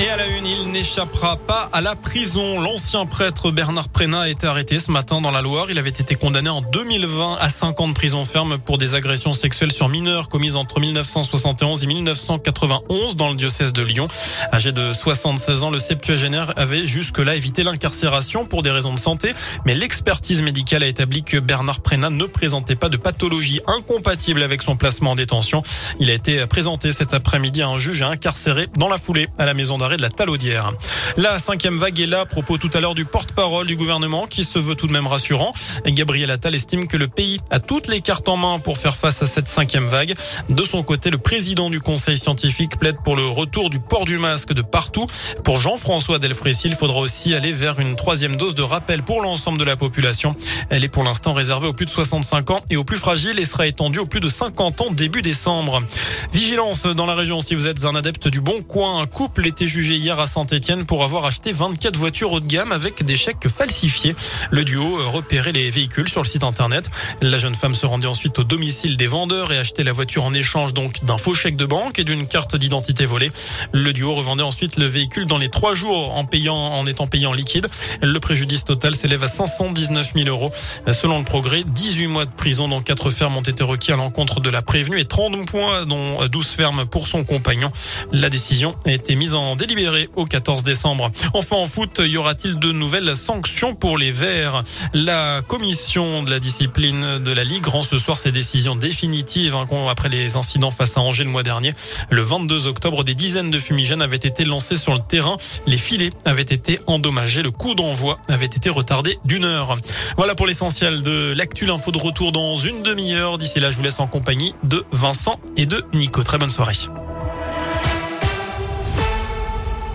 Et à la une, il n'échappera pas à la prison. L'ancien prêtre Bernard Prénat a été arrêté ce matin dans la Loire. Il avait été condamné en 2020 à 5 ans de prison ferme pour des agressions sexuelles sur mineurs commises entre 1971 et 1991 dans le diocèse de Lyon. Âgé de 76 ans, le septuagénaire avait jusque-là évité l'incarcération pour des raisons de santé, mais l'expertise médicale a établi que Bernard Prénat ne présentait pas de pathologie incompatible avec son placement en détention. Il a été présenté cet après-midi à un juge et incarcéré dans la foulée à la maison d'arrêt de la Talaudière. La cinquième vague est là, propos tout à l'heure du porte-parole du gouvernement qui se veut tout de même rassurant. Gabriel Attal estime que le pays a toutes les cartes en main pour faire face à cette cinquième vague. De son côté, le président du conseil scientifique plaide pour le retour du port du masque de partout. Pour Jean-François Delfrécy, il faudra aussi aller vers une troisième dose de rappel pour l'ensemble de la population. Elle est pour l'instant réservée aux plus de 65 ans et aux plus fragiles et sera étendue aux plus de 50 ans début décembre. Vigilance dans la région si vous êtes un adepte du bon coin. Un couple était jugé hier à Saint-Etienne pour avoir acheté 24 voitures haut de gamme avec des chèques falsifiés. Le duo repérait les véhicules sur le site internet. La jeune femme se rendait ensuite au domicile des vendeurs et achetait la voiture en échange donc d'un faux chèque de banque et d'une carte d'identité volée. Le duo revendait ensuite le véhicule dans les trois jours en payant, en étant payé en liquide. Le préjudice total s'élève à 519 000 euros. Selon le progrès, 18 mois de prison dans quatre fermes ont été requis à l'encontre de la prévenue et 30 points dont 12 fermes pour son compagnon. La décision a été mise en délibération libéré au 14 décembre. Enfin en foot, y aura-t-il de nouvelles sanctions pour les Verts? La commission de la discipline de la Ligue rend ce soir ses décisions définitives hein, après les incidents face à Angers le mois dernier. Le 22 octobre, des dizaines de fumigènes avaient été lancés sur le terrain. Les filets avaient été endommagés. Le coup d'envoi avait été retardé d'une heure. Voilà pour l'essentiel de l'actu. Info de retour dans une demi-heure. D'ici là, je vous laisse en compagnie de Vincent et de Nico. Très bonne soirée.